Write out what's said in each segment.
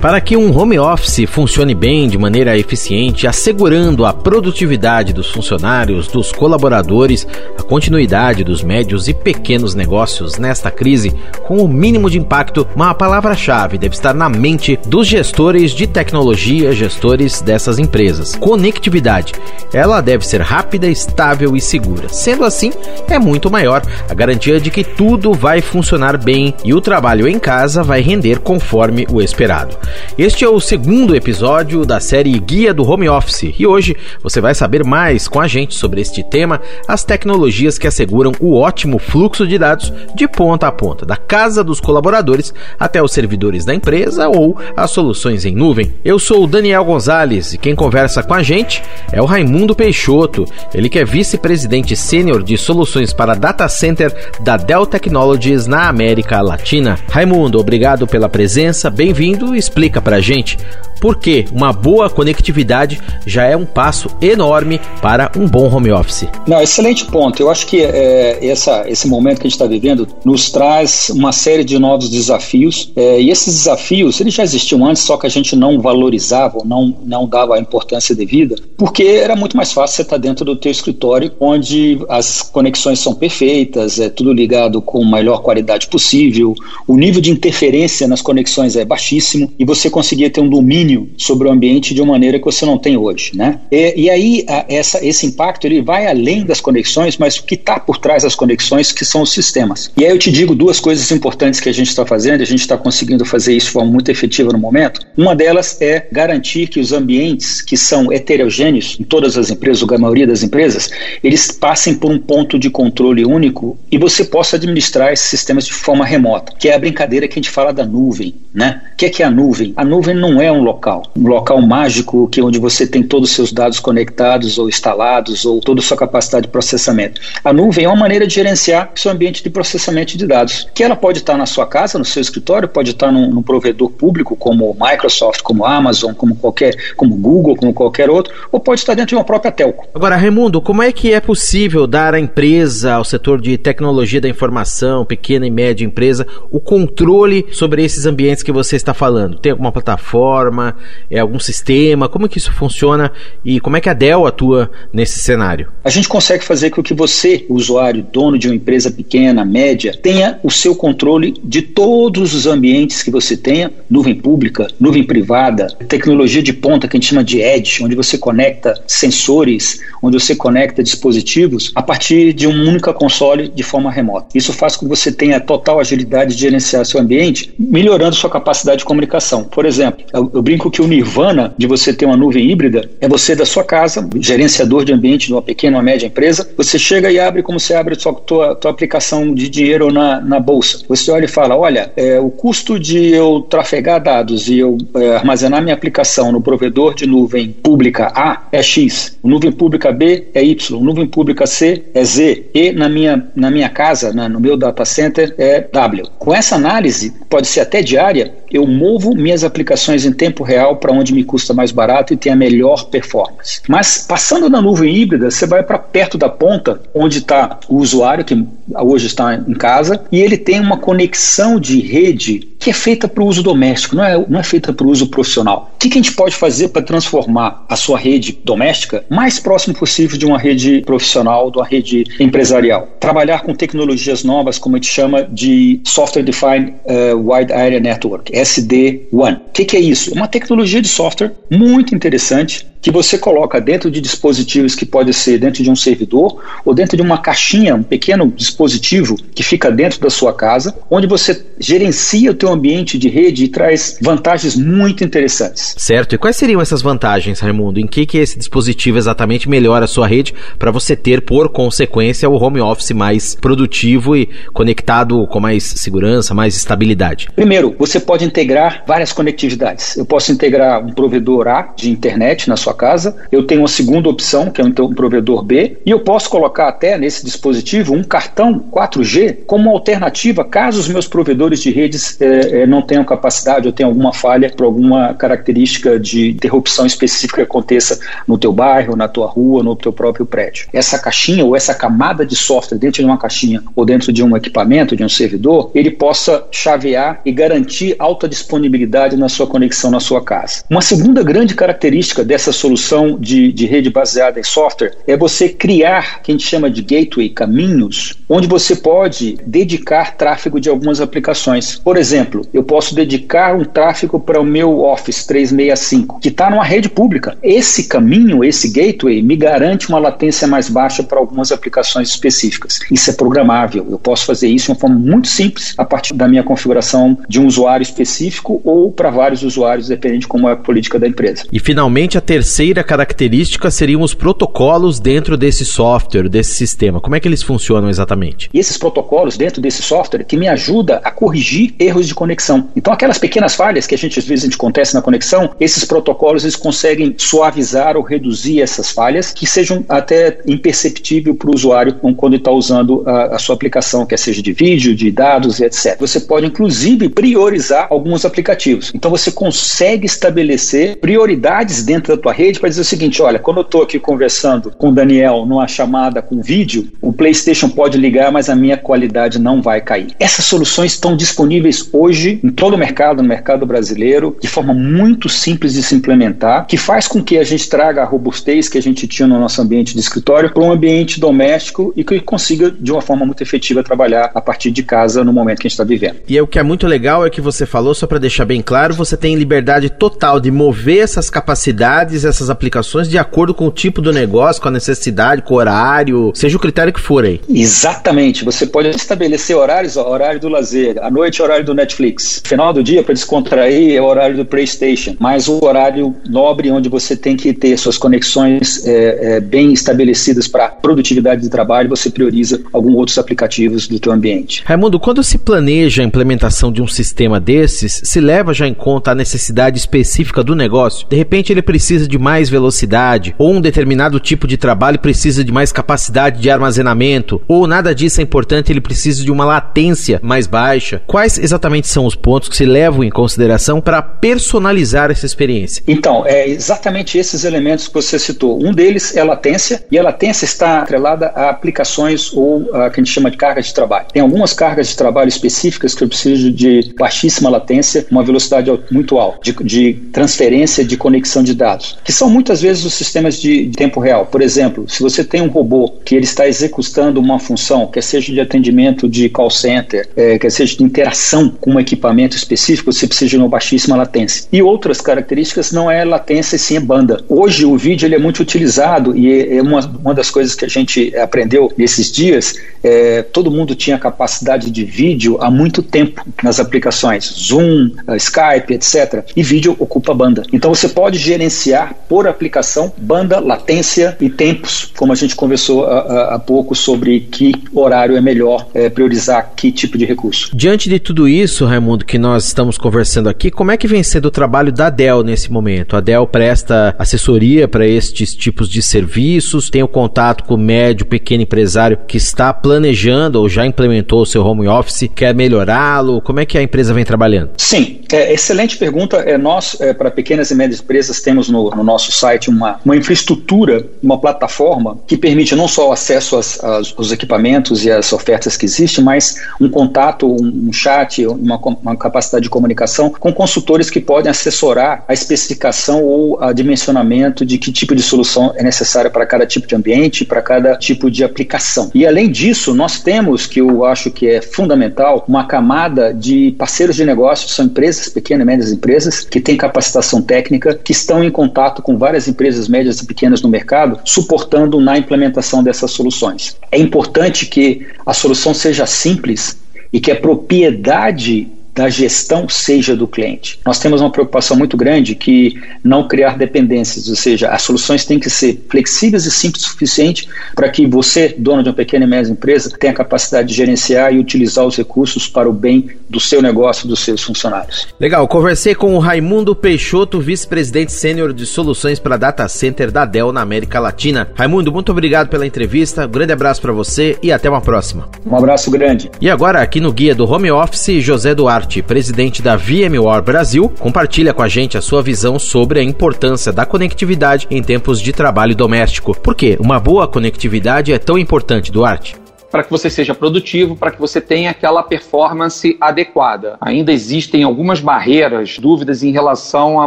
Para que um home office funcione bem de maneira eficiente, assegurando a produtividade dos funcionários, dos colaboradores, a continuidade dos médios e pequenos negócios nesta crise com o mínimo de impacto, uma palavra-chave deve estar na mente dos gestores de tecnologia, gestores dessas empresas. Conectividade. Ela deve ser rápida, estável e segura. Sendo assim, é muito maior a garantia de que tudo vai funcionar bem e o trabalho em casa vai render conforme o esperado. Este é o segundo episódio da série Guia do Home Office e hoje você vai saber mais com a gente sobre este tema, as tecnologias que asseguram o ótimo fluxo de dados de ponta a ponta, da casa dos colaboradores até os servidores da empresa ou as soluções em nuvem. Eu sou o Daniel Gonzalez e quem conversa com a gente é o Raimundo Peixoto, ele que é vice-presidente sênior de soluções para data center da Dell Technologies na América Latina. Raimundo, obrigado pela presença, bem-vindo pra gente por que uma boa conectividade já é um passo enorme para um bom home office. Não, excelente ponto. Eu acho que é, essa, esse momento que a gente está vivendo nos traz uma série de novos desafios. É, e esses desafios, eles já existiam antes, só que a gente não valorizava, não, não dava a importância devida, porque era muito mais fácil você estar tá dentro do teu escritório, onde as conexões são perfeitas, é tudo ligado com a melhor qualidade possível, o nível de interferência nas conexões é baixíssimo e você conseguia ter um domínio sobre o ambiente de uma maneira que você não tem hoje, né? E, e aí a, essa, esse impacto ele vai além das conexões, mas o que está por trás das conexões que são os sistemas. E aí eu te digo duas coisas importantes que a gente está fazendo, a gente está conseguindo fazer isso de forma muito efetiva no momento. Uma delas é garantir que os ambientes que são heterogêneos em todas as empresas, ou a maioria das empresas, eles passem por um ponto de controle único e você possa administrar esses sistemas de forma remota, que é a brincadeira que a gente fala da nuvem, né? O que é, que é a nuvem? A nuvem não é um local. Um local mágico que onde você tem todos os seus dados conectados ou instalados ou toda a sua capacidade de processamento. A nuvem é uma maneira de gerenciar seu ambiente de processamento de dados, que ela pode estar na sua casa, no seu escritório, pode estar num, num provedor público como Microsoft, como Amazon, como qualquer, como Google, como qualquer outro, ou pode estar dentro de uma própria telco. Agora, Raimundo, como é que é possível dar à empresa, ao setor de tecnologia da informação, pequena e média empresa, o controle sobre esses ambientes que você está falando? Tem alguma plataforma? É algum sistema? Como é que isso funciona e como é que a Dell atua nesse cenário? A gente consegue fazer com que você, usuário, dono de uma empresa pequena, média, tenha o seu controle de todos os ambientes que você tenha, nuvem pública, nuvem privada, tecnologia de ponta que a gente chama de edge, onde você conecta sensores, onde você conecta dispositivos a partir de um único console de forma remota. Isso faz com que você tenha total agilidade de gerenciar seu ambiente, melhorando sua capacidade de comunicação. Por exemplo, eu, eu brinco que o nirvana de você ter uma nuvem híbrida é você da sua casa, gerenciador de ambiente de uma pequena ou média empresa, você chega e abre como você abre sua tua, tua aplicação de dinheiro na, na bolsa. Você olha e fala, olha, é, o custo de eu trafegar dados e eu é, armazenar minha aplicação no provedor de nuvem pública A é X, nuvem pública B é Y, nuvem pública C é Z e na minha, na minha casa, na, no meu data center é W. Com essa análise, pode ser até diária, eu movo minhas aplicações em tempo real para onde me custa mais barato e tem a melhor performance. Mas passando na nuvem híbrida, você vai para perto da ponta, onde está o usuário, que hoje está em casa, e ele tem uma conexão de rede que é feita para o uso doméstico, não é, não é feita para o uso profissional. O que, que a gente pode fazer para transformar a sua rede doméstica mais próximo possível de uma rede profissional, de uma rede empresarial? Trabalhar com tecnologias novas, como a gente chama de Software Defined uh, Wide Area Network, SD-WAN. O que, que é isso? Uma tecnologia de software muito interessante que você coloca dentro de dispositivos que pode ser dentro de um servidor ou dentro de uma caixinha, um pequeno dispositivo que fica dentro da sua casa, onde você gerencia o teu ambiente de rede e traz vantagens muito interessantes. Certo. E quais seriam essas vantagens, Raimundo? Em que, que esse dispositivo exatamente melhora a sua rede para você ter, por consequência, o home office mais produtivo e conectado com mais segurança, mais estabilidade? Primeiro, você pode integrar várias conectividades. Eu posso integrar um provedor A de internet na sua sua casa. Eu tenho uma segunda opção, que é um provedor B, e eu posso colocar até nesse dispositivo um cartão 4G como alternativa caso os meus provedores de redes é, é, não tenham capacidade ou tenham alguma falha por alguma característica de interrupção específica que aconteça no teu bairro, na tua rua, no teu próprio prédio. Essa caixinha ou essa camada de software dentro de uma caixinha ou dentro de um equipamento, de um servidor, ele possa chavear e garantir alta disponibilidade na sua conexão na sua casa. Uma segunda grande característica dessa solução de, de rede baseada em software é você criar, que a gente chama de gateway, caminhos, onde você pode dedicar tráfego de algumas aplicações. Por exemplo, eu posso dedicar um tráfego para o meu Office 365, que está numa rede pública. Esse caminho, esse gateway, me garante uma latência mais baixa para algumas aplicações específicas. Isso é programável. Eu posso fazer isso de uma forma muito simples a partir da minha configuração de um usuário específico ou para vários usuários, dependendo de como é a política da empresa. E finalmente a terceira característica seriam os protocolos dentro desse software, desse sistema. Como é que eles funcionam exatamente? E esses protocolos dentro desse software que me ajuda a corrigir erros de conexão. Então aquelas pequenas falhas que a gente às vezes a gente acontece na conexão, esses protocolos eles conseguem suavizar ou reduzir essas falhas que sejam até imperceptível para o usuário quando está usando a, a sua aplicação, quer seja de vídeo, de dados etc. Você pode inclusive priorizar alguns aplicativos. Então você consegue estabelecer prioridades dentro da tua rede para dizer o seguinte: olha, quando eu estou aqui conversando com o Daniel numa chamada com vídeo, o PlayStation pode ligar, mas a minha qualidade não vai cair. Essas soluções estão disponíveis hoje em todo o mercado, no mercado brasileiro, de forma muito simples de se implementar, que faz com que a gente traga a robustez que a gente tinha no nosso ambiente de escritório para um ambiente doméstico e que consiga, de uma forma muito efetiva, trabalhar a partir de casa no momento que a gente está vivendo. E é o que é muito legal é que você falou, só para deixar bem claro, você tem liberdade total de mover essas capacidades, essas aplicações de acordo com o tipo do negócio, com a necessidade, com o horário, seja o critério que for aí. Exatamente. Você pode estabelecer horários, ó, horário do lazer, à noite horário do Netflix, final do dia para descontrair é o horário do PlayStation, mas o horário nobre onde você tem que ter suas conexões é, é, bem estabelecidas para produtividade de trabalho, você prioriza alguns outros aplicativos do teu ambiente. Raimundo, quando se planeja a implementação de um sistema desses, se leva já em conta a necessidade específica do negócio? De repente ele precisa de mais velocidade, ou um determinado tipo de trabalho precisa de mais capacidade de armazenamento, ou nada disso é importante, ele precisa de uma latência mais baixa. Quais exatamente são os pontos que se levam em consideração para personalizar essa experiência? Então, é exatamente esses elementos que você citou. Um deles é a latência, e a latência está atrelada a aplicações ou a que a gente chama de carga de trabalho. Tem algumas cargas de trabalho específicas que eu preciso de baixíssima latência, uma velocidade muito alta, de, de transferência de conexão de dados, que são muitas vezes os sistemas de, tempo real. Por exemplo, se você tem um robô que ele está executando uma função, quer seja de atendimento de call center, é, quer seja de interação com um equipamento específico, você precisa de uma baixíssima latência. E outras características não é latência, sim é banda. Hoje o vídeo ele é muito utilizado e é, uma, uma das coisas que a gente aprendeu nesses dias, é, todo mundo tinha capacidade de vídeo há muito tempo nas aplicações, Zoom, Skype, etc. E vídeo ocupa banda. Então você pode gerenciar por aplicação banda, latência e tempos, como a gente conversou há, há pouco sobre que horário é melhor é, priorizar que tipo de recurso. Diante de tudo isso, Raimundo, que nós estamos conversando aqui, como é que vem sendo o trabalho da Dell nesse momento? A Dell presta assessoria para estes tipos de serviços, tem o contato com o médio, pequeno empresário que está planejando ou já implementou o seu home office, quer melhorá-lo? Como é que a empresa vem trabalhando? Sim, é, excelente pergunta. É, nós, é, para pequenas e médias empresas, temos no, no, nosso site uma, uma infraestrutura, uma plataforma que permite não só o acesso às, aos equipamentos e às ofertas que existem, mas um contato, um, um chat, uma, uma, capacidade de comunicação com consultores que podem assessorar a especificação ou a dimensionamento de que tipo de solução é necessária para cada tipo de ambiente, para cada tipo de aplicação. E além disso, nós temos, que eu acho que é fundamental, uma camada de parceiros de negócios, são empresas, pequenas e médias empresas, que têm capacitação técnica, que estão em contato com várias empresas médias e pequenas no mercado, suportando na implementação dessas soluções. É importante que a solução seja simples e que a propriedade da gestão seja do cliente. Nós temos uma preocupação muito grande que não criar dependências, ou seja, as soluções têm que ser flexíveis e simples o suficiente para que você, dono de uma pequena e média empresa, tenha a capacidade de gerenciar e utilizar os recursos para o bem do seu negócio, dos seus funcionários. Legal, conversei com o Raimundo Peixoto, vice-presidente sênior de soluções para data center da Dell na América Latina. Raimundo, muito obrigado pela entrevista, um grande abraço para você e até uma próxima. Um abraço grande. E agora, aqui no Guia do Home Office, José Duarte, presidente da VMware Brasil, compartilha com a gente a sua visão sobre a importância da conectividade em tempos de trabalho doméstico. Por que uma boa conectividade é tão importante, Duarte? Para que você seja produtivo, para que você tenha aquela performance adequada. Ainda existem algumas barreiras, dúvidas em relação a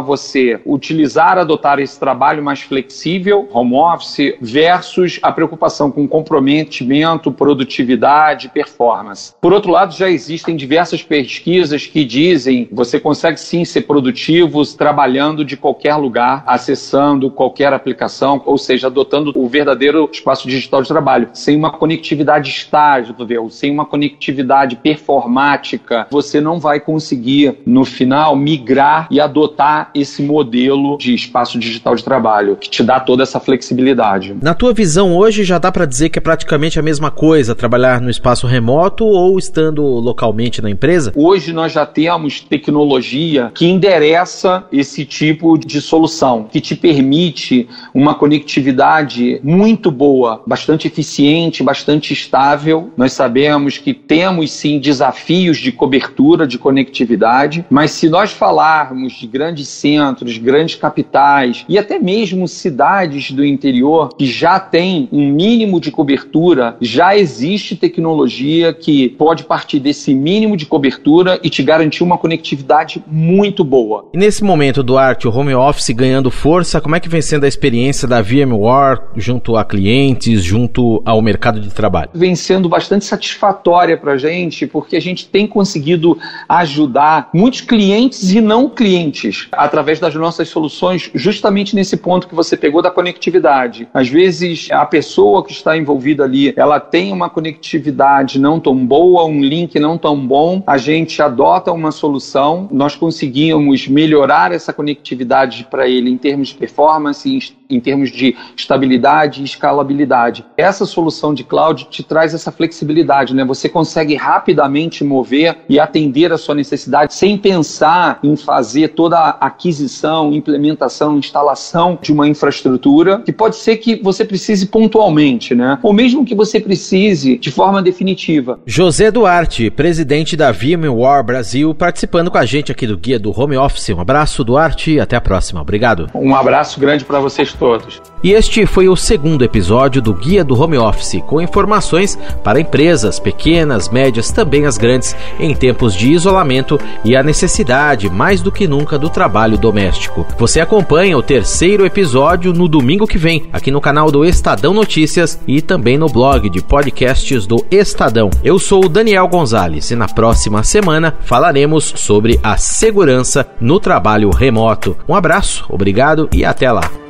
você utilizar, adotar esse trabalho mais flexível, home office, versus a preocupação com comprometimento, produtividade, performance. Por outro lado, já existem diversas pesquisas que dizem que você consegue sim ser produtivo trabalhando de qualquer lugar, acessando qualquer aplicação, ou seja, adotando o verdadeiro espaço digital de trabalho, sem uma conectividade estágio, entendeu? sem uma conectividade performática, você não vai conseguir, no final, migrar e adotar esse modelo de espaço digital de trabalho, que te dá toda essa flexibilidade. Na tua visão, hoje já dá para dizer que é praticamente a mesma coisa trabalhar no espaço remoto ou estando localmente na empresa? Hoje nós já temos tecnologia que endereça esse tipo de solução, que te permite uma conectividade muito boa, bastante eficiente, bastante estável estável. Nós sabemos que temos sim desafios de cobertura, de conectividade, mas se nós falarmos de grandes centros, grandes capitais e até mesmo cidades do interior que já têm um mínimo de cobertura, já existe tecnologia que pode partir desse mínimo de cobertura e te garantir uma conectividade muito boa. E nesse momento, Duarte, o home office ganhando força, como é que vem sendo a experiência da VMware junto a clientes, junto ao mercado de trabalho? Vem vem sendo bastante satisfatória para a gente, porque a gente tem conseguido ajudar muitos clientes e não clientes através das nossas soluções, justamente nesse ponto que você pegou da conectividade. Às vezes, a pessoa que está envolvida ali, ela tem uma conectividade não tão boa, um link não tão bom, a gente adota uma solução, nós conseguimos melhorar essa conectividade para ele em termos de performance, em termos de estabilidade e escalabilidade. Essa solução de cloud te traz essa flexibilidade, né? Você consegue rapidamente mover e atender a sua necessidade sem pensar em fazer toda a aquisição, implementação, instalação de uma infraestrutura que pode ser que você precise pontualmente, né? Ou mesmo que você precise de forma definitiva. José Duarte, presidente da VMware Brasil, participando com a gente aqui do Guia do Home Office. Um abraço, Duarte, e até a próxima. Obrigado. Um abraço grande para vocês todos. E este foi o segundo episódio do Guia do Home Office, com informações para empresas pequenas, médias, também as grandes, em tempos de isolamento e a necessidade, mais do que nunca, do trabalho doméstico. Você acompanha o terceiro episódio no domingo que vem, aqui no canal do Estadão Notícias e também no blog de podcasts do Estadão. Eu sou o Daniel Gonzalez e na próxima semana falaremos sobre a segurança no trabalho remoto. Um abraço, obrigado e até lá.